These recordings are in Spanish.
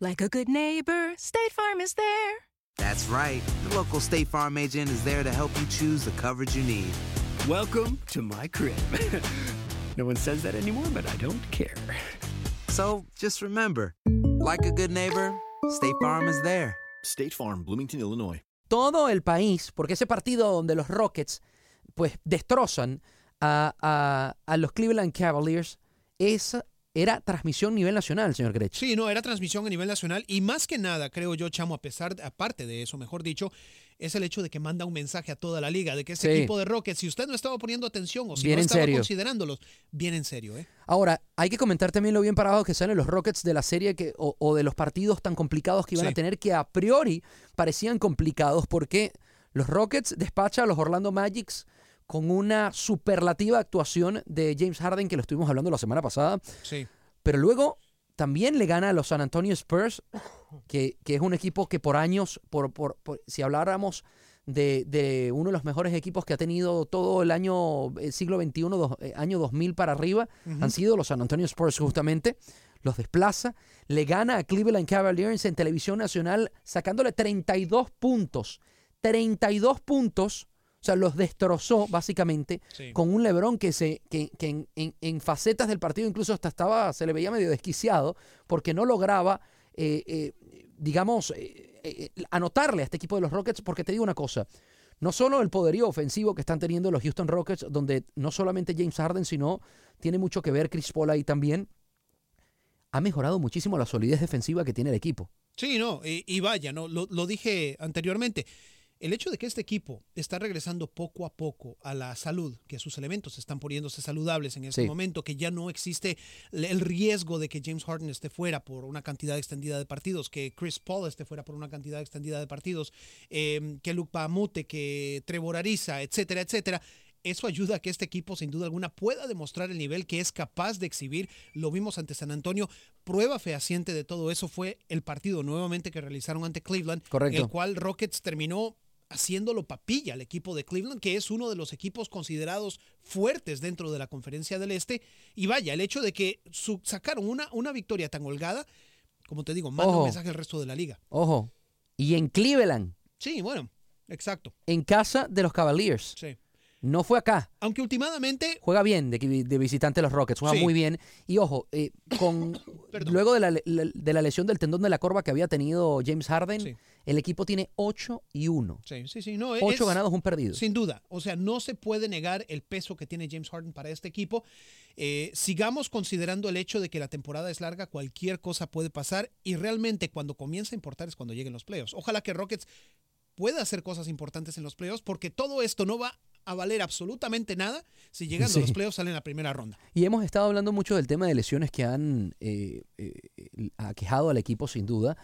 Like a good neighbor, State Farm is there. That's right. The local State Farm agent is there to help you choose the coverage you need. Welcome to my crib. no one says that anymore, but I don't care. So just remember, like a good neighbor, State Farm is there. State Farm, Bloomington, Illinois. todo el país, porque ese partido donde los Rockets pues destrozan a, a- a los Cleveland Cavaliers, esa era transmisión a nivel nacional, señor Grech. Sí, no, era transmisión a nivel nacional y más que nada, creo yo, Chamo, a pesar, aparte de eso, mejor dicho, es el hecho de que manda un mensaje a toda la liga de que Sí. equipo de Rockets, si usted no estaba poniendo atención o si Bien no estaba serio. considerándolos, bien en serio, ¿eh? Ahora, hay que comentar también lo bien parados que salen los Rockets de la serie que, o, o de los partidos tan complicados que iban Sí. a tener, que a priori parecían complicados, porque los Rockets despachan a los Orlando Magics con una superlativa actuación de James Harden, que lo estuvimos hablando la semana pasada. Sí. Pero luego también le gana a los San Antonio Spurs, que, que es un equipo que por años, por, por- por- si habláramos de, de uno de los mejores equipos que ha tenido todo el año, el siglo XXI, dos- eh, año 2000 para arriba, han sido los San Antonio Spurs justamente. Los desplaza, le gana a Cleveland Cavaliers en televisión nacional, sacándole 32 puntos. 32 puntos. O sea, los destrozó básicamente Sí. con un Lebron que, se, que, que en, en- en facetas del partido incluso hasta estaba, se le veía medio desquiciado porque no lograba, eh, eh, digamos, eh, eh, anotarle a este equipo de los Rockets. Porque te digo una cosa, no solo el poderío ofensivo que están teniendo los Houston Rockets, donde no solamente James Harden, sino tiene mucho que ver Chris Paul ahí también, ha mejorado muchísimo la solidez defensiva que tiene el equipo. Sí, no, y, y vaya, no, lo, lo dije anteriormente. El hecho de que este equipo está regresando poco a poco a la salud, que sus elementos están poniéndose saludables en este Sí. momento, que ya no existe el riesgo de que James Harden esté fuera por una cantidad extendida de partidos, que Chris Paul esté fuera por una cantidad extendida de partidos, eh, que Luke Bahamute, que Trevor Ariza, etcétera, etcétera. Eso ayuda a que este equipo, sin duda alguna, pueda demostrar el nivel que es capaz de exhibir. Lo vimos ante San Antonio. Prueba fehaciente de todo eso fue el partido nuevamente que realizaron ante Cleveland, Correcto. en el cual Rockets terminó haciéndolo papilla al equipo de Cleveland, que es uno de los equipos considerados fuertes dentro de la conferencia del Este. Y vaya, el hecho de que su- sacaron una, una victoria tan holgada, como te digo, manda Ojo. un mensaje al resto de la liga. Ojo, y en Cleveland, Sí, bueno, exacto. en casa de los Cavaliers. Sí. No fue acá. Aunque últimamente Juega bien de, de visitante los Rockets, juega Sí. muy bien. Y ojo, eh, con luego de la, la- de la lesión del tendón de la corva que había tenido James Harden, el equipo tiene 8 y 1. Sí, sí, sí. No, 8 es- ganados, un perdido. Sin duda. O sea, no se puede negar el peso que tiene James Harden para este equipo. Eh, sigamos considerando el hecho de que la temporada es larga, cualquier cosa puede pasar y realmente cuando comienza a importar es cuando lleguen los playoffs. Ojalá que Rockets pueda hacer cosas importantes en los playoffs porque todo esto no va a valer absolutamente nada si llegando Sí. a los playoffs salen en la primera ronda. Y hemos estado hablando mucho del tema de lesiones que han eh, eh, aquejado al equipo, sin duda.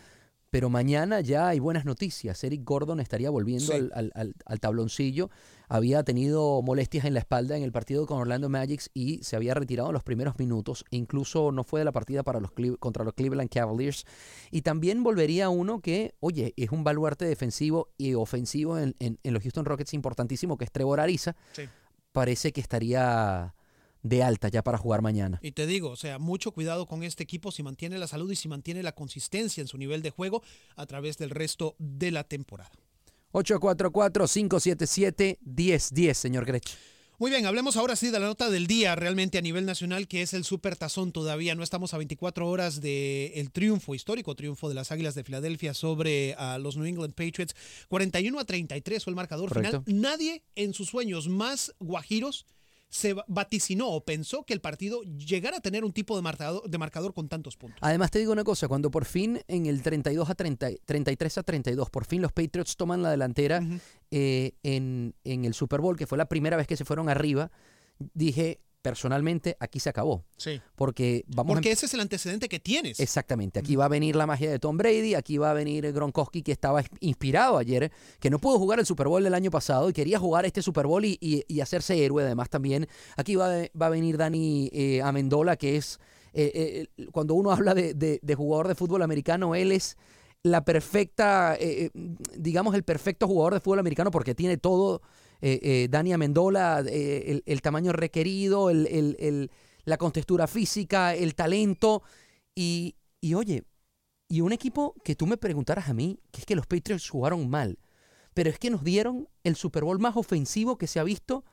Pero mañana ya hay buenas noticias. Eric Gordon estaría volviendo Sí. al, al- al- al tabloncillo. Había tenido molestias en la espalda en el partido con Orlando Magic y se había retirado en los primeros minutos. Incluso no fue de la partida para los contra los Cleveland Cavaliers. Y también volvería uno que, oye, es un baluarte defensivo y ofensivo en, en- en los Houston Rockets importantísimo, que es Trevor Ariza. Sí. Parece que estaría de alta ya para jugar mañana. Y te digo, o sea, mucho cuidado con este equipo si mantiene la salud y si mantiene la consistencia en su nivel de juego a través del resto de la temporada. 844-577-1010, señor Grech. Muy bien, hablemos ahora sí de la nota del día realmente a nivel nacional, que es el Super Tazón todavía. No estamos a 24 horas del triunfo, histórico triunfo de las Águilas de Filadelfia sobre a los New England Patriots. 41 a 33 fue el marcador Correcto. final. Nadie en sus sueños más guajiros se va- vaticinó o pensó que el partido llegara a tener un tipo de marcador, de marcador con tantos puntos. Además te digo una cosa, cuando por fin en el 32 a 30, 33 a 32, por fin los Patriots toman la delantera eh, en, en el Super Bowl, que fue la primera vez que se fueron arriba, dije personalmente, aquí se acabó. Sí. Porque vamos a Porque ese es el antecedente que tienes. Exactamente, aquí va a venir la magia de Tom Brady, aquí va a venir Gronkowski que estaba inspirado ayer, que no pudo jugar el Super Bowl del año pasado y quería jugar este Super Bowl y, y- y hacerse héroe además también. Aquí va, va a venir Dani eh, Amendola, que es, eh, eh, cuando uno habla de, de- de jugador de fútbol americano, él es la perfecta, eh, digamos, el perfecto jugador de fútbol americano porque tiene todo. Eh, eh, Dani Amendola, eh, el, tamaño requerido, la contextura física, el talento. Y, y oye, y un equipo que tú me preguntaras a mí, que es que los Patriots jugaron mal, pero es que nos dieron el Super Bowl más ofensivo que se ha visto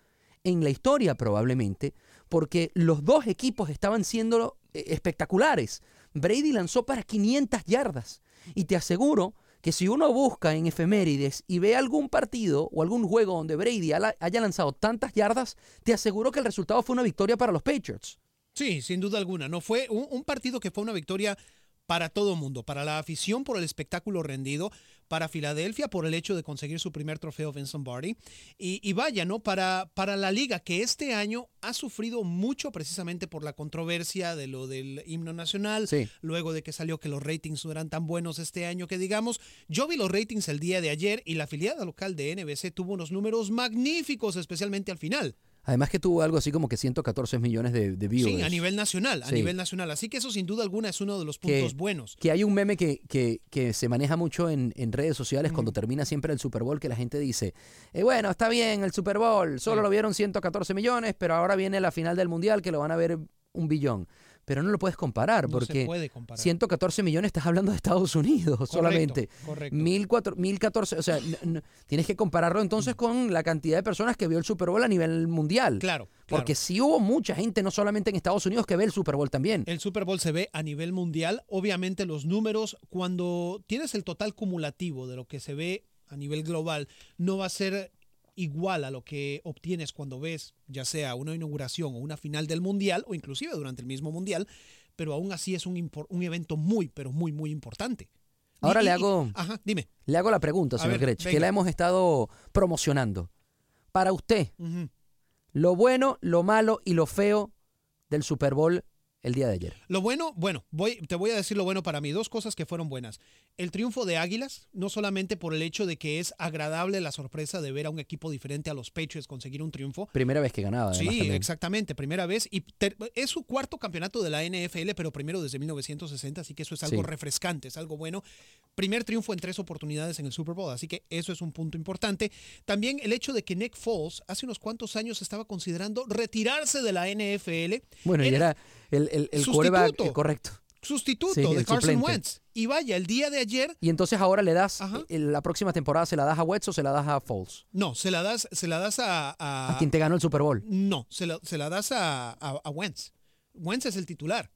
en la historia probablemente, porque los dos equipos estaban siendo eh, espectaculares. Brady lanzó para 500 yardas y te aseguro que si uno busca en efemérides y ve algún partido o algún juego donde Brady haya lanzado tantas yardas, te aseguro que el resultado fue una victoria para los Patriots. Sí, sin duda alguna. No fue un, un partido que fue una victoria para todo mundo, para la afición por el espectáculo rendido, para Filadelfia por el hecho de conseguir su primer trofeo Vincent Barty y, y vaya, ¿no? Para, para la liga que este año ha sufrido mucho precisamente por la controversia de lo del himno nacional, Sí. luego de que salió que los ratings no eran tan buenos este año que digamos. Yo vi los ratings el día de ayer y la afiliada local de NBC tuvo unos números magníficos, especialmente al final. Además que tuvo algo así como que 114 millones de, de viewers. Sí, a nivel nacional, a Sí. nivel nacional. Así que eso sin duda alguna es uno de los que, puntos buenos. que hay un meme que, que- que se maneja mucho en, en redes sociales cuando termina siempre el Super Bowl, que la gente dice, eh, bueno, está bien el Super Bowl, solo lo vieron 114 millones, pero ahora viene la final del Mundial que lo van a ver un billón. Pero no lo puedes comparar, No se porque puede comparar. 114 millones estás hablando de Estados Unidos solamente. correcto. 1004 1014, o sea, tienes que compararlo entonces con la cantidad de personas que vio el Super Bowl a nivel mundial. Claro, Porque sí hubo mucha gente, no solamente en Estados Unidos, que ve el Super Bowl también. El Super Bowl se ve a nivel mundial. Obviamente los números, cuando tienes el total cumulativo de lo que se ve a nivel global, no va a ser igual a lo que obtienes cuando ves ya sea una inauguración o una final del mundial o inclusive durante el mismo mundial, pero aún así es un, evento muy, pero muy, muy importante. Ahora Y- le y- hago, Ajá, dime. le hago la pregunta, señor Grech, que la hemos estado promocionando. Para usted, lo bueno, lo malo y lo feo del Super Bowl el día de ayer. Lo bueno, bueno, voy, te voy a decir lo bueno para mí. Dos cosas que fueron buenas. El triunfo de Águilas, no solamente por el hecho de que es agradable la sorpresa de ver a un equipo diferente a los Patriots conseguir un triunfo. Primera vez que ganaba, además, Sí, también. exactamente, primera vez. Y es su cuarto campeonato de la NFL, pero primero desde 1960, así que eso es algo Sí. refrescante, es algo bueno. Primer triunfo en tres oportunidades en el Super Bowl, así que eso es un punto importante. También el hecho de que Nick Foles hace unos cuantos años estaba considerando retirarse de la NFL. Bueno, y era el, el, el quarterback, correcto. sustituto Sí, de Carson suplente. Wentz. Y vaya, el día de ayer, Y entonces ahora le das, eh, la próxima temporada se la das a Wetz o se la das a Foles. no, se la das, se la das a, a, A quien te ganó el Super Bowl. No, se la, se la das a, a, a Wentz. Wentz es el titular.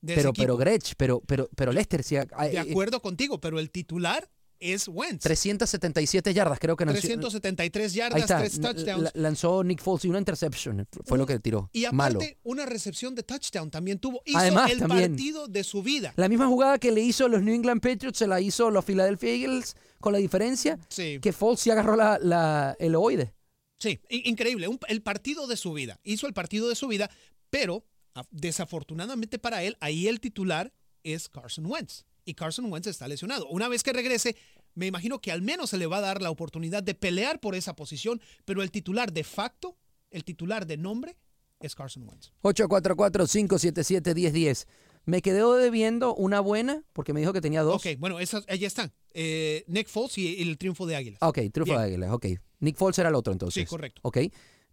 De Pero, pero Grech, pero, pero, pero Lester, ah, De eh, acuerdo contigo, pero el titular es Wentz. 377 yardas, creo que lanzó. 373 Ahí yardas, está, tres touchdowns. la- lanzó Nick Foles y una interception. Fue lo que tiró. Y Malo. aparte, una recepción de touchdown también tuvo. Hizo Además, el también. partido de su vida. La misma jugada que le hizo los New England Patriots se la hizo los Philadelphia Eagles, con la diferencia Sí. que Foles sí agarró la, la- el oide. Sí, in- increíble. Un- el partido de su vida. Hizo el partido de su vida, pero desafortunadamente para él, ahí el titular es Carson Wentz. Y Carson Wentz está lesionado. Una vez que regrese, me imagino que al menos se le va a dar la oportunidad de pelear por esa posición, pero el titular de facto, el titular de nombre, es Carson Wentz. 844-577-1010. Me quedó debiendo una buena porque me dijo que tenía dos. Ok, bueno, esas, ahí están. Eh, Nick Foles y el triunfo de Águilas. Ok, triunfo Bien. de Águilas, ok. Nick Foles era el otro entonces. Sí, correcto. Ok.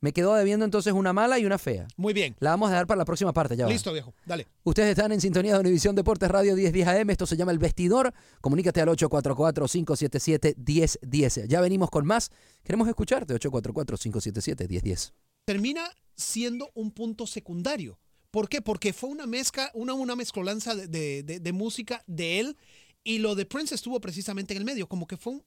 Me quedó debiendo entonces una mala y una fea. Muy bien. La vamos a dar para la próxima parte, ya va. Listo, viejo. Dale. Ustedes están en sintonía de Univisión Deportes Radio 1010 AM. Esto se llama El Vestidor. Comunícate al 844-577-1010. Ya venimos con más. Queremos escucharte. 844-577-1010. termina siendo un punto secundario. ¿Por qué? Porque fue una mezcla, una, una mezcolanza de, de- de- de música de él y lo de Prince estuvo precisamente en el medio, como que fue un-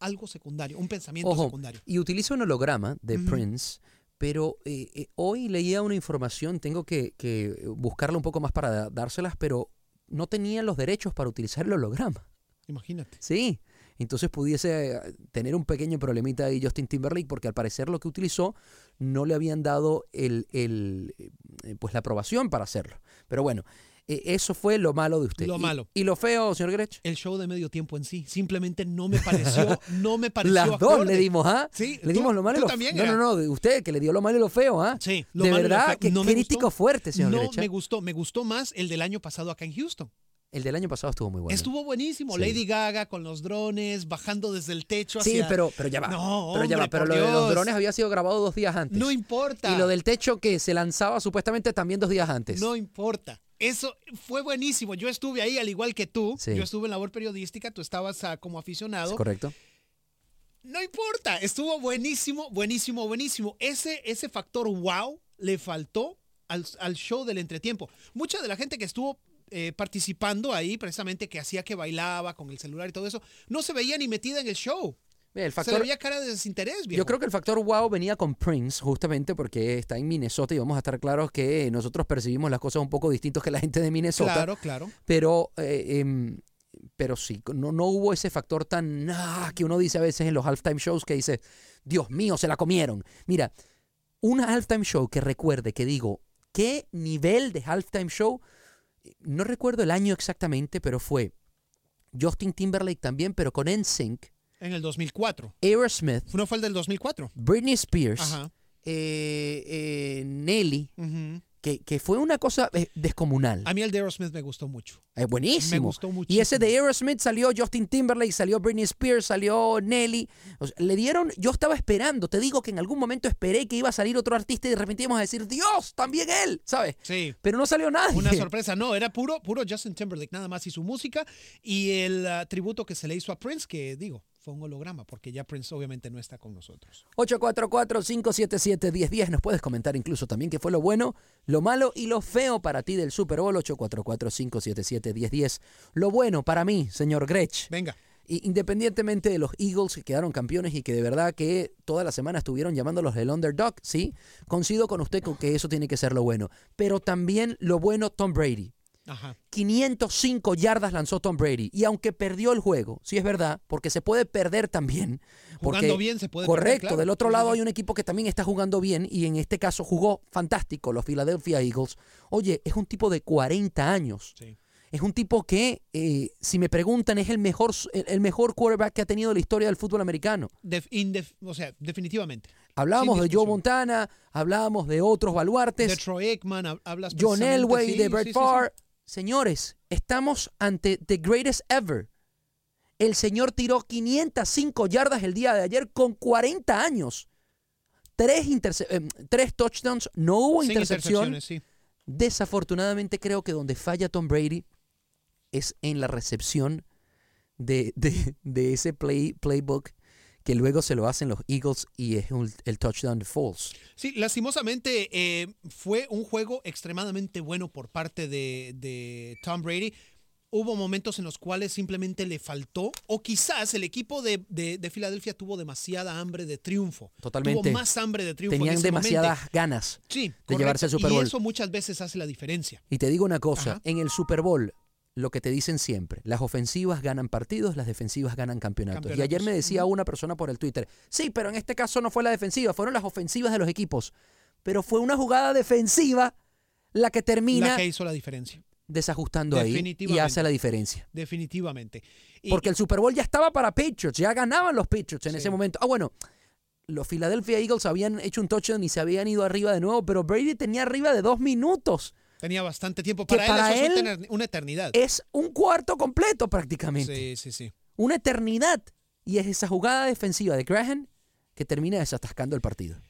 algo secundario, un pensamiento Ojo, secundario. y utiliza un holograma de. Prince, pero eh, eh, hoy leía una información, tengo que, que buscarla un poco más para dárselas, pero no tenían los derechos para utilizar el holograma. Imagínate. Sí, entonces pudiese eh, tener un pequeño problemita ahí Justin Timberlake porque al parecer lo que utilizó no le habían dado el, el, pues la aprobación para hacerlo. Pero bueno, eh, eso fue lo malo de usted. Lo Y- malo. ¿Y lo feo, señor Grech? El show de medio tiempo en sí simplemente no me pareció, no me pareció Las dos le dimos, ¿ah? Sí, Le tú- dimos lo malo y lo también No, no, no, de usted que le dio lo malo y lo feo, ¿ah? Sí, lo de malo y lo verdad, feo. qué No crítico fuerte, señor No Grecha. me gustó, me gustó más el del año pasado acá en Houston. El del año pasado estuvo muy bueno. Estuvo buenísimo. Sí. Lady Gaga con los drones bajando desde el techo Sí, pero, pero ya va. No, pero ya va. Pero lo de los drones había sido grabado dos días antes. No importa. Y lo del techo que se lanzaba supuestamente también dos días antes. No importa. Eso fue buenísimo. Yo estuve ahí al igual que tú. Sí. Yo estuve en labor periodística, tú estabas ah, como aficionado. ¿Es correcto? No importa, estuvo buenísimo, buenísimo, buenísimo. Ese, ese factor wow le faltó al, al show del entretiempo. Mucha de la gente que estuvo eh, participando ahí, precisamente que hacía que bailaba con el celular y todo eso, no se veía ni metida en el show. El Se factor, le veía cara de desinterés, viejo. Yo creo que el factor wow venía con Prince, justamente porque está en Minnesota y vamos a estar claros que nosotros percibimos las cosas un poco distintos que la gente de Minnesota. Claro, claro. Pero, eh, em, pero sí, no, no hubo ese factor tan ah, que uno dice a veces en los halftime shows que dice, Dios mío, se la comieron. Mira, una halftime show que recuerde que digo, ¿qué nivel de halftime show? No recuerdo el año exactamente, pero fue Justin Timberlake también, pero con NSYNC, En el 2004. Aerosmith, ¿No fue el del 2004? Britney Spears, Ajá. eh, eh, Nelly, que, que fue una cosa eh, descomunal. A mí el de Aerosmith me gustó mucho. Es buenísimo. Me gustó Y ese de Aerosmith salió Justin Timberlake, salió Britney Spears, salió Nelly. O sea, le dieron, yo estaba esperando, te digo que en algún momento esperé que iba a salir otro artista y de repente íbamos a decir, Dios, también él, ¿sabes? Sí. Pero no salió nadie. Una sorpresa, no, era puro, puro Justin Timberlake nada más y su música y el ah, tributo que se le hizo a Prince, que digo, fue un holograma, porque ya Prince obviamente no está con nosotros. 844-577-1010. Nos puedes comentar incluso también qué fue lo bueno, lo malo y lo feo para ti del Super Bowl 844-577-1010. Lo bueno para mí, señor Grech. Venga. Y independientemente de los Eagles que quedaron campeones y que de verdad que toda la semana estuvieron llamándolos el underdog, sí, coincido con usted con que eso tiene que ser lo bueno. Pero también lo bueno Tom Brady. Ajá. 505 yardas lanzó Tom Brady. Y aunque perdió el juego, sí es verdad, porque se puede perder también. porque- Jugando bien se puede perder, Correcto. claro. Del otro lado hay un equipo que también está jugando bien y en este caso jugó fantástico, los Philadelphia Eagles. Oye, es un tipo de 40 años. Sí. Es un tipo que, eh, si me preguntan, es el mejor, el, el mejor quarterback que ha tenido la historia del fútbol americano. Def- indef- o sea, definitivamente. Hablábamos de Joe. Montana, hablábamos de otros baluartes. De Troy Aikman, hab- hablas John Elway, sí, de Brett sí, sí. Señores, estamos ante the greatest ever. El señor tiró 505 yardas el día de ayer con 40 años. Tres, eh, tres touchdowns, no hubo Sin intercepción. intercepciones, sí. Desafortunadamente creo que donde falla Tom Brady es en la recepción de, de- de ese play, playbook que luego se lo hacen los Eagles y es un- el touchdown de Foles. Sí, lastimosamente eh, fue un juego extremadamente bueno por parte de, de Tom Brady. Hubo momentos en los cuales simplemente le faltó, o quizás el equipo de, de- de Filadelfia tuvo demasiada hambre de triunfo. Totalmente. Tuvo más hambre de triunfo. en Tenían ese demasiadas momento. ganas Sí, de correcto. llevarse al Super Y Bowl. eso muchas veces hace la diferencia. Y te digo una cosa, Ajá. en el Super Bowl, lo que te dicen siempre, las ofensivas ganan partidos, las defensivas ganan campeonatos. Y ayer me decía una persona por el Twitter, sí, pero en este caso no fue la defensiva, fueron las ofensivas de los equipos. Pero fue una jugada defensiva la que termina La que hizo la diferencia. desajustando ahí y hace la diferencia. Definitivamente. Y- Porque el Super Bowl ya estaba para Patriots, ya ganaban los Patriots en Sí. ese momento. Ah, bueno, los Philadelphia Eagles habían hecho un touchdown y se habían ido arriba de nuevo, pero Brady tenía arriba de dos minutos. Tenía bastante tiempo. que Para, para él eso él es una- una eternidad. Es un cuarto completo prácticamente. Sí, sí, sí. Una eternidad. Y es esa jugada defensiva de Graham que termina desatascando el partido.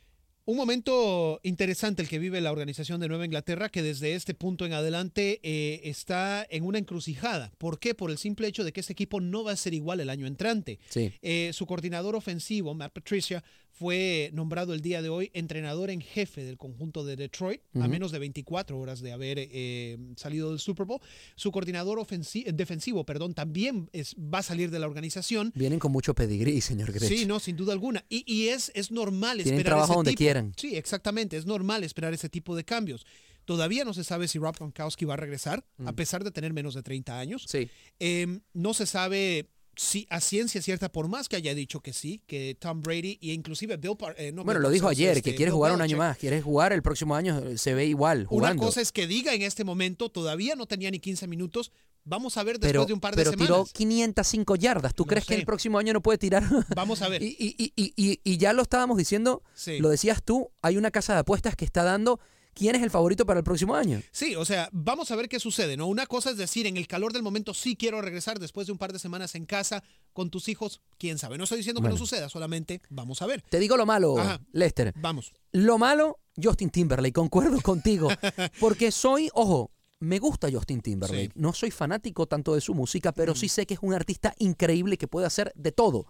Un momento interesante el que vive la organización de Nueva Inglaterra, que desde este punto en adelante eh, está en una encrucijada. ¿Por qué? Por el simple hecho de que este equipo no va a ser igual el año entrante. Sí. Eh, su coordinador ofensivo, Matt Patricia, fue nombrado el día de hoy entrenador en jefe del conjunto de Detroit, a menos de 24 horas de haber eh, salido del Super Bowl. Su coordinador ofensi- defensivo, perdón, también es- va a salir de la organización. Vienen con mucho pedigrí, señor Grech. Sí, no, sin duda alguna. Y, y es, es normal Tienen esperar trabajo ese donde tipo. quieran. Sí, exactamente. Es normal esperar ese tipo de cambios. Todavía no se sabe si Rob Gronkowski va a regresar, a Mm. pesar de tener menos de 30 años. Sí. Eh, no se sabe si a ciencia cierta, por más que haya dicho que sí, que Tom Brady e inclusive Bill Par- eh, no Bueno, Bill lo dijo ayer, este, que quiere Bill jugar un año más. Quiere jugar el próximo año, se ve igual jugando. Una cosa es que diga en este momento, todavía no tenía ni 15 minutos. Vamos a ver después pero de un par de pero semanas. tiró 505 yardas. ¿Tú crees que el próximo año no puede tirar? Vamos a ver. y, y- y- y- y- y ya lo estábamos diciendo, Sí. lo decías tú, hay una casa de apuestas que está dando quién es el favorito para el próximo año. Sí, o sea, vamos a ver qué sucede, ¿no? Una cosa es decir, en el calor del momento sí quiero regresar después de un par de semanas en casa con tus hijos, quién sabe. No estoy diciendo que no suceda, solamente vamos a ver. Te digo lo malo, Ajá. Lester. Vamos. Lo malo, Justin Timberlake, concuerdo contigo. Porque soy, ojo, me gusta Justin Timberlake. Sí. No soy fanático tanto de su música, pero sí sé que es un artista increíble que puede hacer de todo.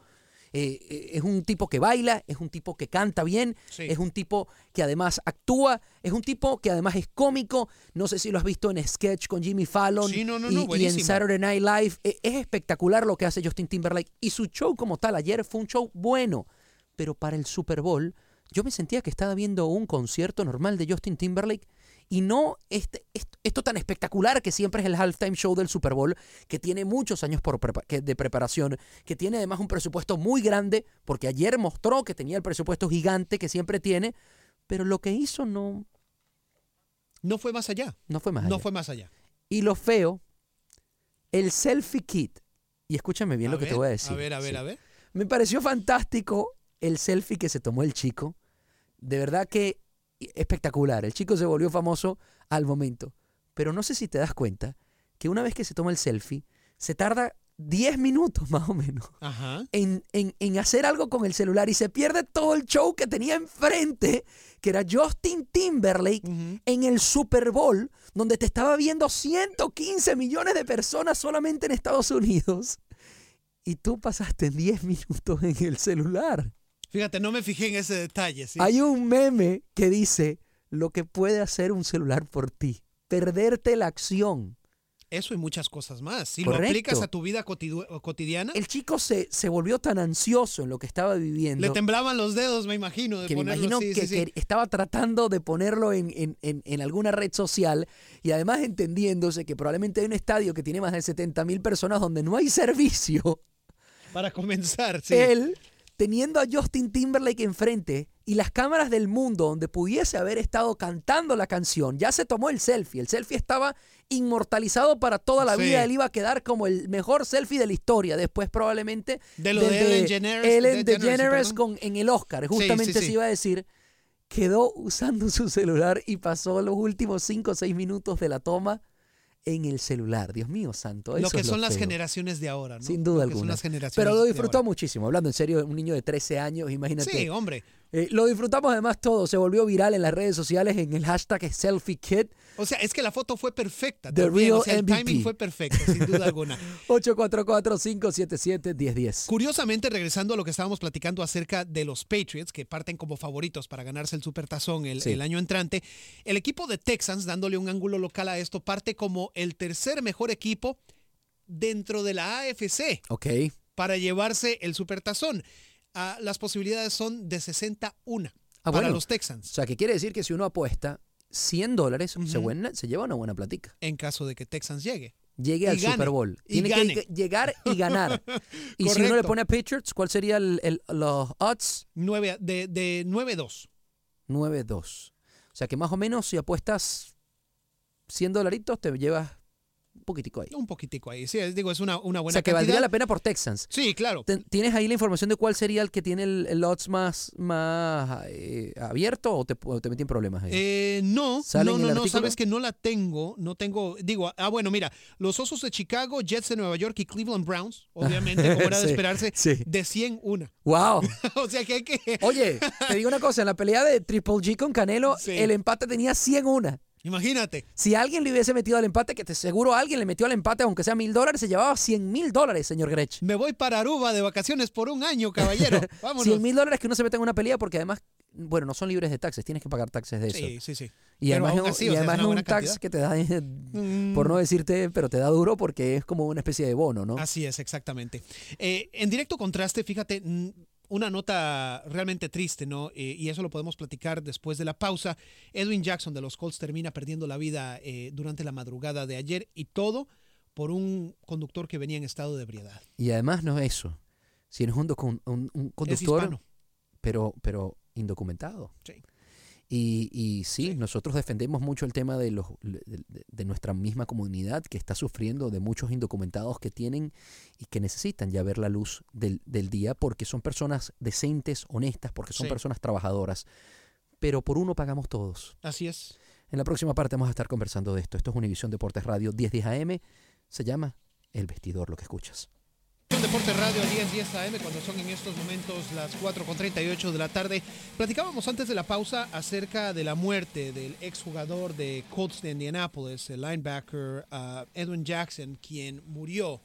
Eh, eh, es un tipo que baila, es un tipo que canta bien, Sí. es un tipo que además actúa, es un tipo que además es cómico. No sé si lo has visto en sketch con Jimmy Fallon Sí, no, no, y- no, y, en. Saturday Night Live. Eh, Es espectacular lo que hace Justin Timberlake y su show como tal ayer fue un show bueno, pero para el Super Bowl yo me sentía que estaba viendo un concierto normal de Justin Timberlake y no este, esto, esto tan espectacular que siempre es el halftime show del Super Bowl, que tiene muchos años por prepa- de preparación, que tiene además un presupuesto muy grande, porque ayer mostró que tenía el presupuesto gigante que siempre tiene, pero lo que hizo no, No fue más allá. no fue más. No allá. fue más allá. Y lo feo, el selfie kit, y escúchame bien A lo que te voy a decir. A ver, a ver, sí. a ver. Me pareció fantástico el selfie que se tomó el chico. De verdad que espectacular. El chico se volvió famoso al momento. Pero no sé si te das cuenta que una vez que se toma el selfie, se tarda 10 minutos más o menos Ajá. en, en- en hacer algo con el celular y se pierde todo el show que tenía enfrente, que era Justin Timberlake en el Super Bowl, donde te estaba viendo 115 millones de personas solamente en Estados Unidos. Y tú pasaste 10 minutos en el celular. Fíjate, no me fijé en ese detalle. ¿sí? Hay un meme que dice lo que puede hacer un celular por ti. Perderte la acción. Eso y muchas cosas más. Si Correcto. lo aplicas a tu vida cotidiana, El chico se, se volvió tan ansioso en lo que estaba viviendo. le temblaban los dedos, me imagino, de que me ponerlo imagino sí, que, sí, sí. que estaba tratando de ponerlo en, en- en- en alguna red social y además entendiéndose que probablemente hay un estadio que tiene más de 70 mil personas donde no hay servicio. Para comenzar, sí. Él, teniendo a Justin Timberlake enfrente y las cámaras del mundo donde pudiese haber estado cantando la canción, ya se tomó el selfie. El selfie estaba inmortalizado para toda la Sí. vida. Él iba a quedar como el mejor selfie de la historia. Después probablemente De lo de Ellen DeGeneres- Ellen DeGeneres con, en el Oscar. Justamente sí, se iba a decir. Quedó usando su celular y pasó los últimos 5 o 6 minutos de la toma en el celular. Dios mío santo. lo que es son las generaciones de ahora, ¿no? Sin duda Lo que son alguna. las generaciones Pero lo disfrutó muchísimo. Hablando en serio, un niño de 13 años, imagínate. Sí, hombre. Eh, lo disfrutamos además todo. Se volvió viral en las redes sociales en el hashtag SelfieKid. O sea, es que la foto fue perfecta. The también, real o sea, el MVP. timing fue perfecto, sin duda alguna. 844-577-1010. Curiosamente, regresando a lo que estábamos platicando acerca de los Patriots, que parten como favoritos para ganarse el Supertazón el, Sí. el año entrante, el equipo de Texans, dándole un ángulo local a esto, parte como el tercer mejor equipo dentro de la AFC Ok. para llevarse el Supertazón. Ah, las posibilidades son de 61 Ah, para bueno. los O Texans, sea, que quiere decir que si uno apuesta 100 dólares, se, Ujú. buena- se lleva una buena platica. en caso de que Texans llegue. Llegue Y al gane, Super Bowl. Tiene que llegar y ganar. y si uno le Correcto. pone a Patriots, ¿cuál sería el, el- los odds? Nueve- de, de 9-2. 9-2. O sea que más o menos si apuestas 100 dolaritos te llevas un poquitico ahí. Un poquitico ahí. Sí, digo, es una, una buena o sea, que cantidad. valdría la pena por Texans. Sí, claro. ¿Tienes ahí la información de cuál sería el que tiene el, el odds más, más eh, abierto o te, o te metí en problemas ahí? Eh, no, ¿Sale no, no, no, sabes que no la tengo, no tengo, digo, ah, bueno, mira, los Osos de Chicago, Jets de Nueva York y Cleveland Browns, obviamente, como era de Sí, esperarse, sí. de 100 una. ¡Wow! o sea que hay que, Oye, te digo una cosa, en la pelea de Triple G con Canelo, Sí. el empate tenía 100 una. Imagínate, Si alguien le hubiese metido al empate, que te seguro alguien le metió al empate, aunque sea mil dólares, se llevaba 100 mil dólares, señor Grech. me voy para Aruba de vacaciones por un año, caballero. Vámonos. 100 mil dólares que uno se mete en una pelea porque además, bueno, no son libres de taxes, tienes que pagar taxes de eso. Sí, sí, sí. Y Pero además, es- así, y además un tax cantidad. que te da, Mm. por no decirte, pero te da duro porque es como una especie de bono, ¿no? Así es, exactamente. Eh, en directo contraste, fíjate, una nota realmente triste, ¿no? Eh, y eso lo podemos platicar después de la pausa. Edwin Jackson de los Colts termina perdiendo la vida eh, durante la madrugada de ayer y todo por un conductor que venía en estado de ebriedad. Y además no es eso, si eres un, un- un Es conductor, hispano. pero, pero indocumentado. Sí. Y, y sí, nosotros defendemos mucho el tema de, los, de, nuestra misma comunidad que está sufriendo de muchos indocumentados que tienen y que necesitan ya ver la luz del, del día porque son personas decentes, honestas, porque son Sí. personas trabajadoras. Pero por uno pagamos todos. Así es. En la próxima parte vamos a estar conversando de esto. Esto es Univisión Deportes Radio 1010 AM. Se llama El Vestidor, lo que escuchas. Deporte Radio 10 10 AM cuando son en estos momentos las 4 con 38 de la tarde. Platicábamos antes de la pausa acerca de la muerte del exjugador de Colts de Indianapolis, el linebacker ah, Edwin Jackson, quien murió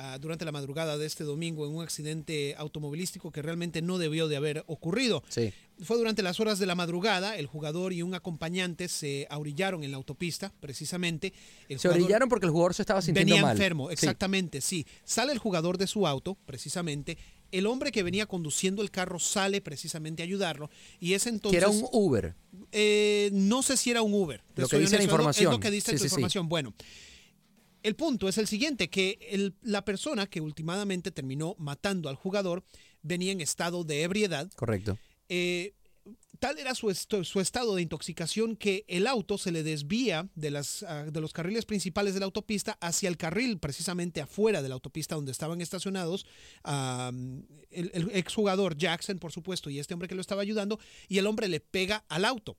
ah, durante la madrugada de este domingo en un accidente automovilístico que realmente no debió de haber ocurrido. Sí. Fue durante las horas de la madrugada, el jugador y un acompañante se aurillaron en la autopista, precisamente. El Se orillaron porque el jugador se estaba sintiendo Venía mal. enfermo, Sí. exactamente, sí. Sale el jugador de su auto, precisamente. El hombre que venía conduciendo el carro sale precisamente a ayudarlo. Y es entonces. que era un Uber. eh, no sé si era un Uber. Lo que dice la información. Es lo que dice Sí, tu sí, sí. información. Bueno. El punto es el siguiente, que el- la persona que últimamente terminó matando al jugador venía en estado de ebriedad. Correcto. Eh, tal era su, su estado de intoxicación que el auto se le desvía de, las, ah, de los carriles principales de la autopista hacia el carril precisamente afuera de la autopista donde estaban estacionados el, el exjugador Jackson, por supuesto, y este hombre que lo estaba ayudando, y el hombre le pega al auto.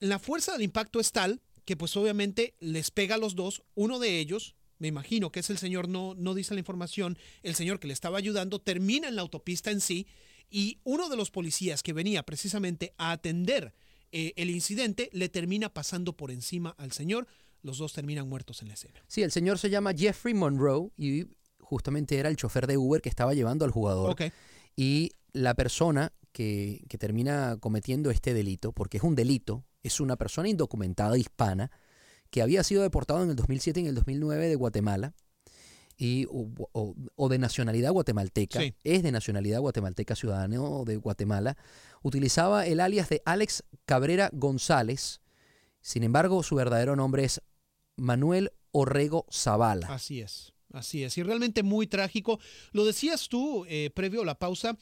La fuerza del impacto es tal que pues obviamente les pega a los dos, uno de ellos, me imagino que es el señor, no, no dice la información, el señor que le estaba ayudando, termina en la autopista en sí y uno de los policías que venía precisamente a atender eh, el incidente le termina pasando por encima al señor, los dos terminan muertos en la escena. Sí, el señor se llama Jeffrey Monroe y justamente era el chofer de Uber que estaba llevando al jugador. Y la persona que, que termina cometiendo este delito, porque es un delito, es una persona indocumentada hispana que había sido deportado en el 2007 y en el 2009 de Guatemala y, o, o- o de nacionalidad guatemalteca, Sí. es de nacionalidad guatemalteca, ciudadano de Guatemala, utilizaba el alias de Alex Cabrera González, sin embargo su verdadero nombre es Manuel Orrego Zavala. así es, así es. Y realmente muy trágico. Lo decías tú eh, previo a la pausa,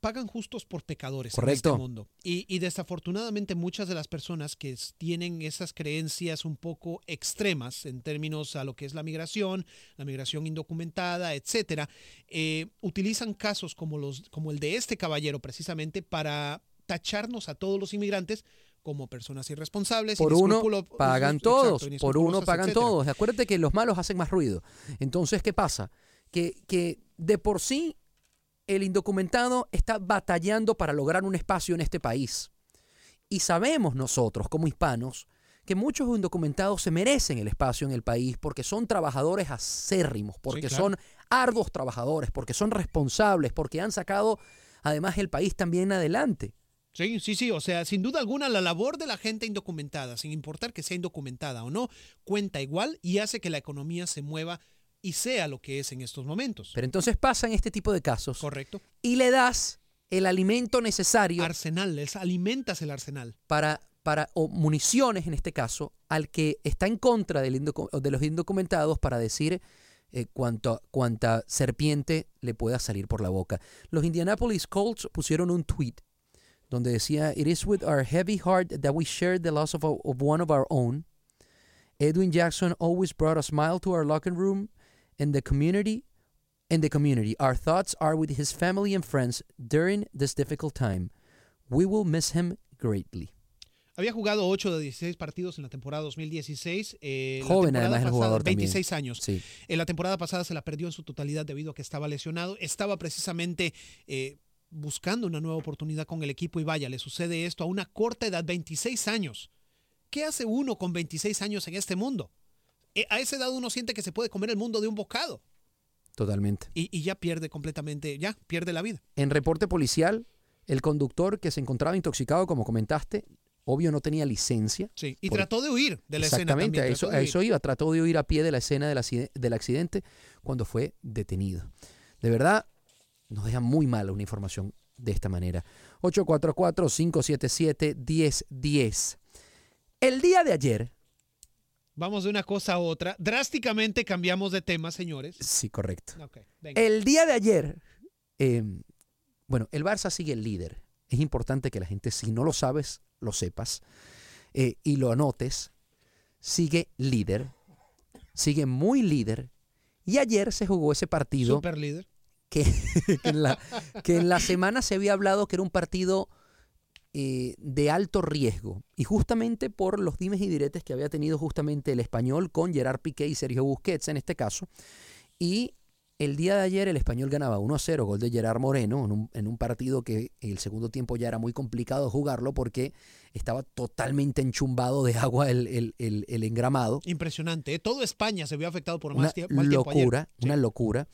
pagan justos por pecadores Correcto. en este mundo. Y, y desafortunadamente muchas de las personas que tienen esas creencias un poco extremas en términos a lo que es la migración, la migración indocumentada, etcétera, eh, utilizan casos como los, como el de este caballero precisamente para tacharnos a todos los inmigrantes como personas irresponsables. Por uno pagan exacto, todos, por uno pagan etcétera. todos. Acuérdate que los malos hacen más ruido. Entonces, ¿qué pasa? Que, que de por sí el indocumentado está batallando para lograr un espacio en este país. Y sabemos nosotros, como hispanos, que muchos indocumentados se merecen el espacio en el país porque son trabajadores acérrimos, porque claro. son arduos trabajadores, porque son responsables, porque han sacado además el país también adelante. Sí, sí, sí, o sea, sin duda alguna la labor de la gente indocumentada, sin importar que sea indocumentada o no, cuenta igual y hace que la economía se mueva y sea lo que es en estos momentos. Pero entonces pasan este tipo de casos Correcto. y le das el alimento necesario Arsenal, les alimentas el arsenal. para, para o municiones en este caso, al que está en contra del de los indocumentados para decir eh, cuánto, cuánta serpiente le pueda salir por la boca. Los Indianapolis Colts pusieron un tweet donde decía, It is with our heavy heart that we share the loss of, of one of our own. Edwin Jackson always brought a smile to our locker room and the community. In the community, our thoughts are with his family and friends during this difficult time. We will miss him greatly. Había jugado 8 de 16 partidos en la temporada 2016. eh, la Joven temporada además el pasada, jugador también. 26 años. Sí. En la temporada pasada se la perdió en su totalidad debido a que estaba lesionado. Estaba precisamente eh, buscando una nueva oportunidad con el equipo y vaya, le sucede esto a una corta edad, 26 años. ¿Qué hace uno con 26 años en este mundo? Eh, a esa edad uno siente que se puede comer el mundo de un bocado Totalmente. y, y ya pierde completamente, ya pierde la vida. En reporte policial, el conductor que se encontraba intoxicado, como comentaste, obvio no tenía licencia. Sí, y Por- trató de huir de la escena. Exactamente, a eso, a eso iba. Trató de huir a pie de la escena del accidente, del accidente cuando fue detenido. De verdad, nos deja muy mal una información de esta manera. 844-577-1010. El día de ayer, Vamos de una cosa a otra. Drásticamente cambiamos de tema, señores. sí, correcto. El día de ayer, eh, bueno, el Barça sigue el líder. Es importante que la gente, si no lo sabes, lo sepas eh, y lo anotes. Sigue líder, sigue muy líder. Y ayer se jugó ese partido Super líder. que, que en la, que en la semana se había hablado que era un partido eh, de alto riesgo. Y justamente por los dimes y diretes que había tenido justamente el español con Gerard Piqué y Sergio Busquets en este caso. Y el día de ayer el español ganaba 1 a 0, gol de Gerard Moreno, en un, en un partido que el segundo tiempo ya era muy complicado jugarlo porque estaba totalmente enchumbado de agua el, el- el- el engramado. Impresionante. ¿eh? Todo España se vio afectado por Una más tie- mal tiempo ayer. locura, Sí. una locura.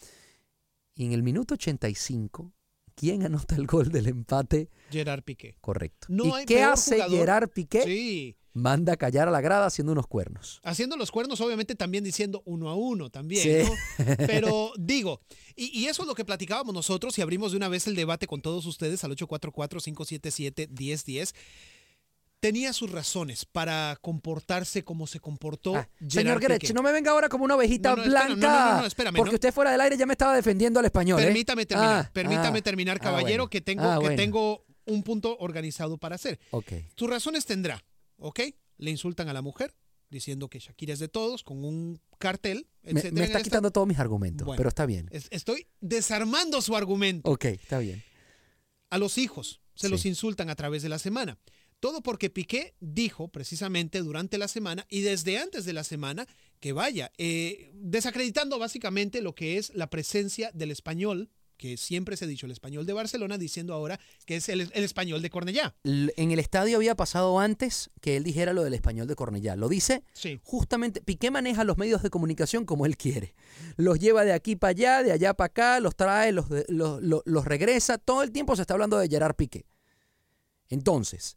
Y en el minuto 85, ¿quién anota el gol del empate? Gerard Piqué. Correcto. No ¿Y hay qué hace jugador. Gerard Piqué? Sí. Manda a callar a la grada haciendo unos cuernos. Haciendo los cuernos, obviamente también diciendo uno a uno también, Sí. ¿no? Pero digo, y, y eso es lo que platicábamos nosotros y abrimos de una vez el debate con todos ustedes al 844-577-1010. Tenía sus razones para comportarse como se comportó. Ah, señor Piqué. no me venga ahora como una ovejita No, no, blanca. no, no, no, no, espérame, porque usted fuera del aire ya me estaba defendiendo al español. ¿eh? Permítame terminar, Ah, permítame ah, terminar, caballero, bueno. que tengo, que bueno. tengo un punto organizado para hacer. Ok. Sus razones tendrá, ¿ok? Le insultan a la mujer diciendo que Shakira es de todos, con un cartel, Me, etcétera. me en está esta- quitando todos mis argumentos, Bueno. pero está bien. Es- Estoy desarmando su argumento. Ok, está bien. A los hijos se Sí. los insultan a través de la semana. Todo porque Piqué dijo precisamente durante la semana y desde antes de la semana que vaya, eh, desacreditando básicamente lo que es la presencia del español, que siempre se ha dicho el español de Barcelona, diciendo ahora que es el, el español de Cornellá. L- En el estadio había pasado antes que él dijera lo del español de Cornellá. Lo dice Sí. justamente. Piqué maneja los medios de comunicación como él quiere. Los lleva de aquí para allá, de allá para acá, los trae, los, de- los, los- los regresa. Todo el tiempo se está hablando de Gerard Piqué. Entonces,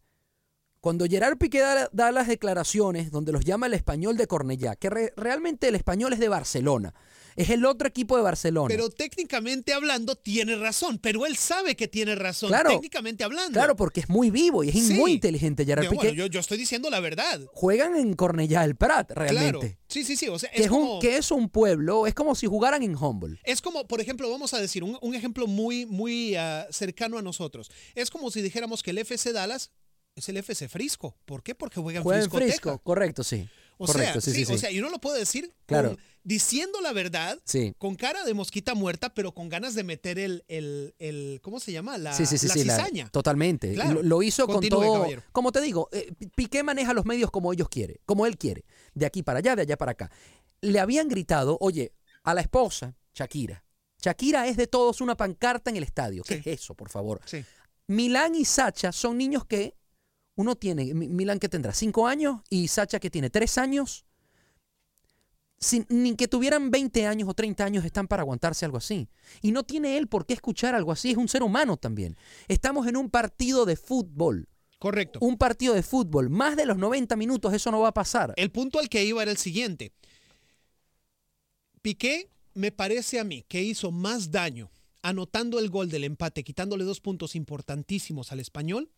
cuando Gerard Piqué da, da las declaraciones donde los llama el español de Cornellá, que re- realmente el español es de Barcelona, es el otro equipo de Barcelona. Pero técnicamente hablando tiene razón, pero él sabe que tiene razón, Claro. técnicamente hablando. Claro, porque es muy vivo y es Sí. muy inteligente Gerard Piqué. bueno, yo, yo estoy diciendo la verdad. Juegan en Cornellá el Prat, Claro. realmente. Sí, sí, sí. O sea, Que es, como, un, que es un pueblo, es como si jugaran en Humboldt. es como, por ejemplo, vamos a decir, un, un ejemplo muy, muy ah, cercano a nosotros. Es como si dijéramos que el FC Dallas es el FC Frisco. ¿Por qué? Porque juega en Juega en Frisco, Frisco, Texas. correcto, sí. O correcto, sea, sí, sí, sí. o sea, y uno lo puede decir Claro. con- diciendo la verdad, Sí. con cara de mosquita muerta, pero con ganas de meter el, el, el ¿cómo se llama? La, sí, sí, sí, la sí, la- cizaña. totalmente. Claro. Lo, lo hizo Continúe, con todo. caballero. Como te digo, eh, Pi- Piqué maneja los medios como ellos quiere, como él quiere. De aquí para allá, de allá para acá. Le habían gritado, oye, a la esposa, Shakira. Shakira es de todos una pancarta en el estadio. ¿Qué es eso, por favor? Sí. Milán y Sacha son niños que uno tiene, Mi- Milán que tendrá cinco años y Sacha que tiene tres años. Sin, ni que tuvieran 20 años o 30 años están para aguantarse algo así. Y no tiene él por qué escuchar algo así, es un ser humano también. Estamos en un partido de fútbol. Correcto. Un partido de fútbol. Más de los 90 minutos eso no va a pasar. El punto al que iba era el siguiente. Piqué me parece a mí que hizo más daño anotando el gol del empate, quitándole dos puntos importantísimos al español,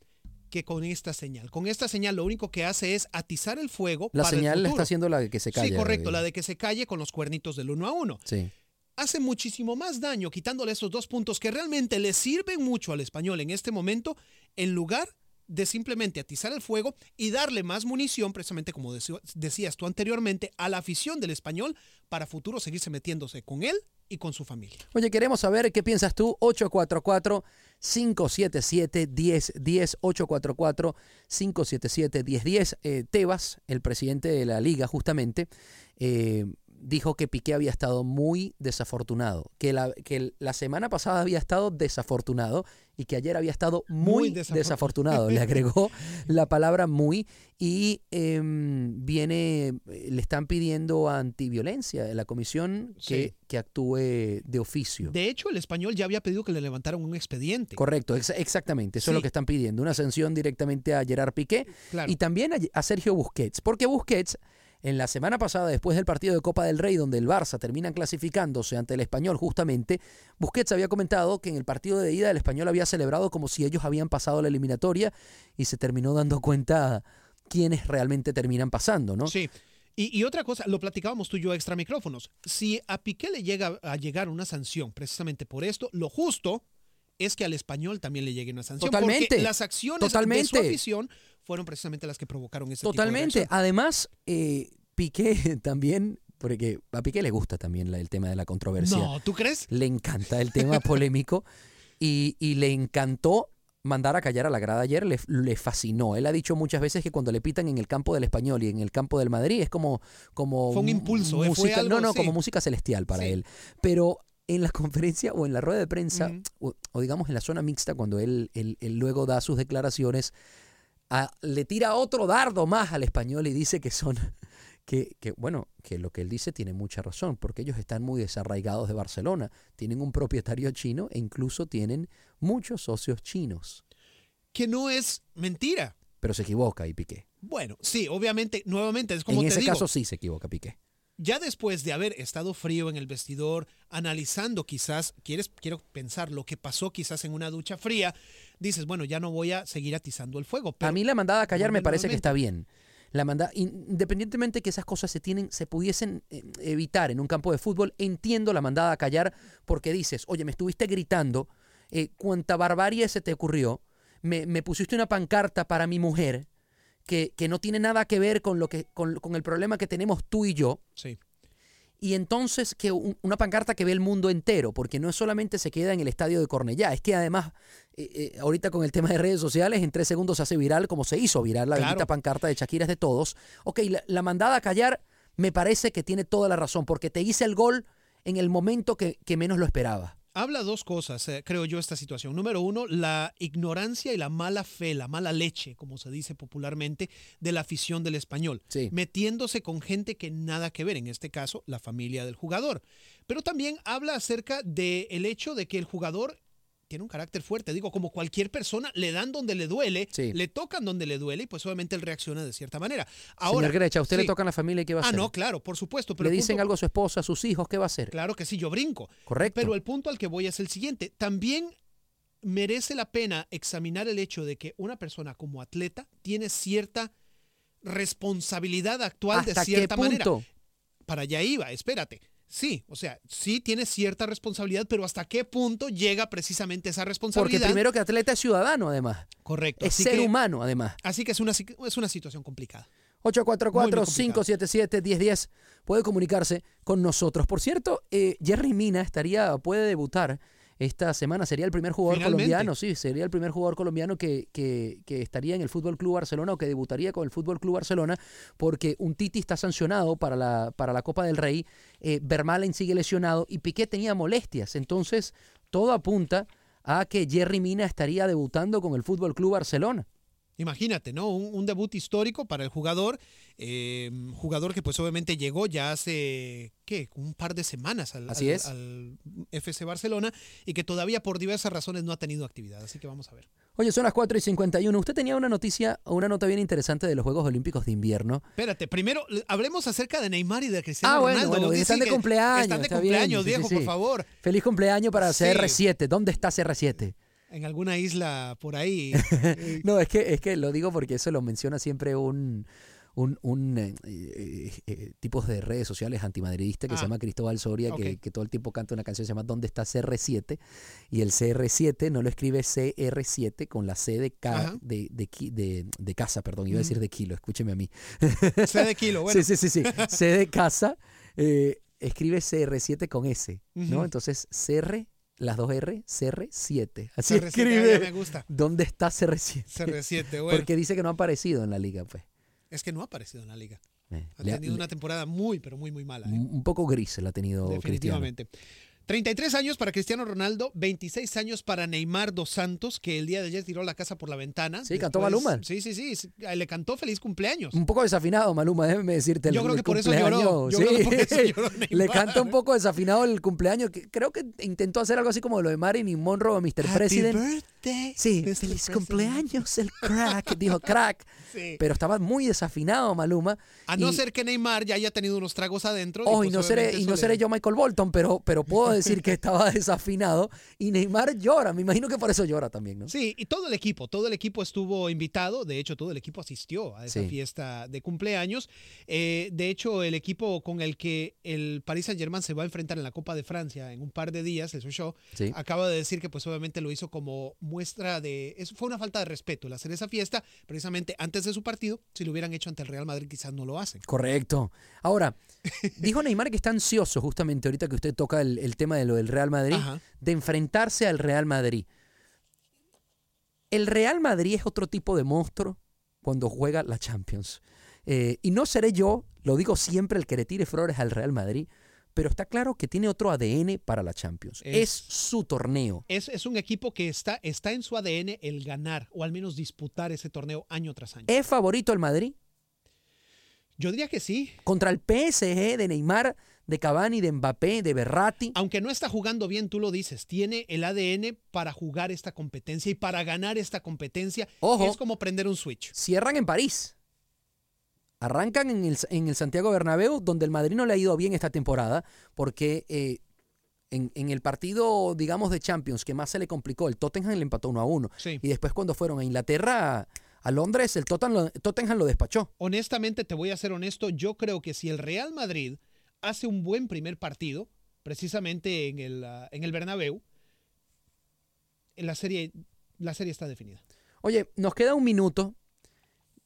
que con esta señal. Con esta señal lo único que hace es atizar el fuego. La para el señal futuro. está haciendo la de que se calle. Sí, correcto, la de que se calle con los cuernitos del uno a uno. Sí. Hace muchísimo más daño quitándole esos dos puntos que realmente le sirven mucho al español en este momento, en lugar de simplemente atizar el fuego y darle más munición, precisamente como decías tú anteriormente, a la afición del español para futuro seguirse metiéndose con él y con su familia. Oye, queremos saber qué piensas tú. 844-577-1010. 844-577-1010. Eh, Tebas, el presidente de la liga, justamente, eh, dijo que Piqué había estado muy desafortunado, que la, que la semana pasada había estado desafortunado y que ayer había estado muy, desafortunado. Le agregó la palabra muy y em, viene, le están pidiendo antiviolencia de la comisión que, que, actúe de oficio. De hecho, el español ya había pedido que le levantaran un expediente. Correcto, exactamente, eso es lo que están pidiendo, una sanción directamente a Gerard Piqué y también a, a Sergio Busquets, porque Busquets en la semana pasada, después del partido de Copa del Rey, donde el Barça termina clasificándose ante el Español justamente, Busquets había comentado que en el partido de ida el Español había celebrado como si ellos habían pasado la eliminatoria y se terminó dando cuenta quiénes realmente terminan pasando, ¿no? Sí. Y, otra cosa, lo platicábamos tú y yo extra micrófonos. Si a Piqué le llega a llegar una sanción precisamente por esto, lo justo es que al español también le llegue una sanción. Totalmente. Porque las acciones de su afición fueron precisamente las que provocaron ese Totalmente. Además, eh, Piqué también porque a Piqué le gusta también el tema de la controversia. No, ¿tú crees? Le encanta el tema polémico y, le encantó mandar a callar a la grada ayer, le, fascinó. Él ha dicho muchas veces que cuando le pitan en el campo del español y en el campo del Madrid es como... como fue un impulso, ¿eh? música, no, no, como música celestial para él. Pero en la conferencia o en la rueda de prensa, o, digamos en la zona mixta, cuando él, él luego da sus declaraciones, le tira otro dardo más al español y dice que son, que, que, bueno, que lo que él dice tiene mucha razón, porque ellos están muy desarraigados de Barcelona, tienen un propietario chino e incluso tienen muchos socios chinos. Que no es mentira. Pero se equivoca y Piqué. Bueno, sí, obviamente, nuevamente es como en ese caso sí se equivoca Piqué ya después de haber estado frío en el vestidor, analizando quizás, quieres, quiero pensar lo que pasó quizás en una ducha fría, dices, bueno, ya no voy a seguir atizando el fuego. a mí la mandada a callar me parece que está bien. La manda, independientemente que esas cosas se tienen, se pudiesen eh, evitar en un campo de fútbol, entiendo la mandada a callar porque dices, oye, me estuviste gritando, eh, cuánta barbarie se te ocurrió, me, me pusiste una pancarta para mi mujer, que, no tiene nada que ver con, lo que, con, el problema que tenemos tú y yo. Sí. Y entonces que una pancarta que ve el mundo entero, porque no solamente se queda en el estadio de Cornellá, es que además, eh, eh, ahorita con el tema de redes sociales, en tres segundos se hace viral, como se hizo viral la pancarta de Shakira es de todos. Ok, la, mandada a callar me parece que tiene toda la razón, porque te hice el gol en el momento que, que menos lo esperaba habla dos cosas, eh, creo yo, esta situación. Número uno, la ignorancia y la mala fe, la mala leche, como se dice popularmente, de la afición del español, metiéndose con gente que nada que ver, en este caso, la familia del jugador. Pero también habla acerca del hecho de que el jugador tiene un carácter fuerte. Digo, como cualquier persona, le dan donde le duele, le tocan donde le duele y pues obviamente él reacciona de cierta manera. Ahora, Señor Grecha, ¿a usted le toca a la familia y qué va a ah, hacer? Ah, no, claro, por supuesto. Pero le dicen algo a su esposa, a sus hijos, ¿qué va a hacer? Claro que sí, yo brinco. Correcto. Pero el punto al que voy es el siguiente. También merece la pena examinar el hecho de que una persona como atleta tiene cierta responsabilidad actual de cierta qué punto? manera. Para allá iba, espérate. Sí, o sea, sí tiene cierta responsabilidad, pero ¿hasta qué punto llega precisamente esa responsabilidad? Porque primero que atleta es ciudadano, además. Correcto. Es ser humano, además. Así que es una, es una situación complicada. 844-577-1010 puede comunicarse con nosotros. Por cierto, eh, Jerry Mina estaría, puede debutar esta semana. Sería el primer jugador colombiano, sí, sería el primer jugador colombiano que, que, estaría en el Fútbol Club Barcelona o que debutaría con el Fútbol Club Barcelona, porque un Titi está sancionado para la, para la Copa del Rey, eh, sigue lesionado y Piqué tenía molestias. Entonces, todo apunta a que Jerry Mina estaría debutando con el Fútbol Club Barcelona. Imagínate, ¿no? Un, debut histórico para el jugador, eh, jugador que pues obviamente llegó ya hace, ¿qué? Un par de semanas al, Así es. al, FC Barcelona y que todavía por diversas razones no ha tenido actividad. Así que vamos a ver. Oye, son las 4 y 51. Usted tenía una noticia o una nota bien interesante de los Juegos Olímpicos de Invierno. Espérate, primero hablemos acerca de Neymar y de Cristiano ah, bueno, Bueno, están de cumpleaños. Están de cumpleaños, viejo, por favor. Feliz cumpleaños para CR7. ¿Dónde está CR7? En alguna isla por ahí. no, es que, es que lo digo porque eso lo menciona siempre un, un, un eh, eh, eh, tipos de redes sociales antimadridistas que se Ah. llama Cristóbal Soria, que, que todo el tiempo canta una canción que se llama ¿Dónde está CR7? Y el CR7 no lo escribe CR7 con la C de, ca- de, de, de- de casa, perdón, iba a decir de kilo, escúcheme a mí. C de kilo, bueno. Sí, sí, sí, sí. C de casa, eh, escribe CR7 con S, ¿no? Entonces CR, las dos R, CR7. Así CR7, escribe. me gusta. ¿Dónde está CR7? CR7, bueno. Porque dice que no ha aparecido en la liga, pues. Es que no ha aparecido en la liga. Eh, Ha tenido le- una temporada muy, pero muy, muy mala. ¿eh? un poco gris la ha tenido Cristiano. Definitivamente. 33 años para Cristiano Ronaldo, 26 años para Neymar dos Santos, que el día de ayer tiró la casa por la ventana. Sí, cantó Maluma. Sí, sí, sí. Le cantó feliz cumpleaños. Un poco desafinado, Maluma, déjeme decirte. el- Yo creo que por eso lloró. Yo sí. creo que por eso lloró Le Neymar. canta un poco desafinado el cumpleaños. que creo que intentó hacer algo así como lo de Marilyn Monroe o Mr. Happy President. birthday, Sí, Mr. feliz President. cumpleaños, el crack. Dijo crack. Sí. Pero estaba muy desafinado Maluma. A no ser que Neymar ya haya tenido unos tragos adentro. Oh, y pues no seré, y no le- seré yo Michael Bolton, pero, pero puedo decir que estaba desafinado. Y Neymar llora. Me imagino que por eso llora también, ¿no? Sí, y todo el equipo, todo el equipo estuvo invitado, de hecho todo el equipo asistió a esa Sí. fiesta de cumpleaños. Eh, de hecho, el equipo con el que el Paris Saint Germain se va a enfrentar en la Copa de Francia en un par de días, eso show, Sí. acaba de decir que pues obviamente lo hizo como muestra de... Eso fue una falta de respeto el hacer esa fiesta precisamente antes de su partido. Si lo hubieran hecho ante el Real Madrid quizás no lo hacen. Correcto. Ahora, dijo Neymar que está ansioso justamente ahorita que usted toca el, el tema de lo del Real Madrid, Ajá. de enfrentarse al Real Madrid. El Real Madrid es otro tipo de monstruo cuando juega la Champions. Eh, y no seré yo, lo digo siempre, el que le tire flores al Real Madrid, pero está claro que tiene otro ADN para la Champions. Es, Es- su torneo. Es, es un equipo que está, está en su ADN el ganar o al menos disputar ese torneo año tras año. ¿Es favorito el Madrid? Yo diría que sí. Contra el PSG de Neymar, de Cavani, de Mbappé, de Berratti. Aunque no está jugando bien, tú lo dices, tiene el ADN para jugar esta competencia y para ganar esta competencia. Ojo. Es como prender un switch. cierran en París. Arrancan en el, en el Santiago Bernabéu, donde el Madrid no le ha ido bien esta temporada, porque eh, en, en el partido, digamos, de Champions que más se le complicó, el Tottenham le empató 1 a 1. Sí. Y después cuando fueron a Inglaterra, a Londres, el Tottenham lo despachó. Honestamente, te voy a ser honesto, yo creo que si el Real Madrid hace un buen primer partido, precisamente en el, ah, en el Bernabéu, en la serie, la serie está definida. Oye, nos queda un minuto.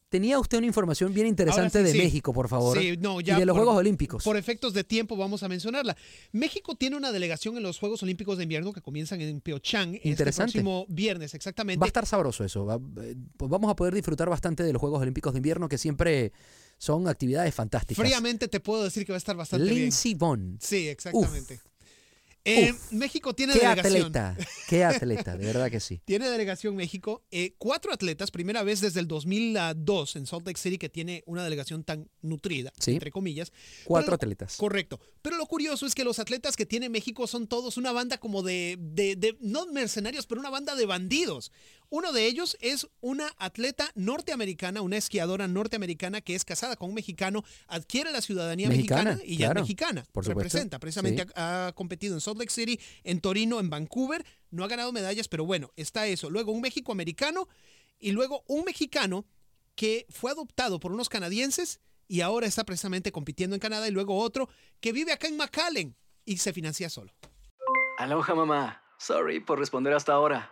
Tenía usted una información bien interesante sí, de sí. México, por favor. Sí, no, y ya de los por- Juegos Olímpicos. Por efectos de tiempo vamos a mencionarla. México tiene una delegación en los Juegos Olímpicos de Invierno que comienzan en Pyeongchang este próximo viernes, exactamente. Va a estar sabroso eso. va- eh, pues vamos a poder disfrutar bastante de los Juegos Olímpicos de Invierno, que siempre son actividades fantásticas. Fríamente te puedo decir que va a estar bastante bien. Lindsey Vonn. Sí, exactamente. Eh, Uf. México tiene Qué delegación. atleta, qué atleta, de verdad que sí. Tiene delegación México. Eh, cuatro atletas, primera vez desde el 2002 en Salt Lake City que tiene una delegación tan nutrida, Sí. entre comillas. Cuatro Pero- atletas. Correcto. Pero lo curioso es que los atletas que tiene México son todos una banda como de, de, de- no mercenarios, pero una banda de bandidos. Uno de ellos es una atleta norteamericana, una esquiadora norteamericana que es casada con un mexicano, adquiere la ciudadanía mexicana, Mexicana, y ya claro, es mexicana. por supuesto, Representa, precisamente sí. ha, ha competido en Salt Lake City, en Torino, en Vancouver. No ha ganado medallas, pero bueno, está eso. Luego un México americano y luego un mexicano que fue adoptado por unos canadienses y ahora está precisamente compitiendo en Canadá y luego otro que vive acá en McAllen y se financia solo. Aloha mamá. Sorry por responder hasta ahora.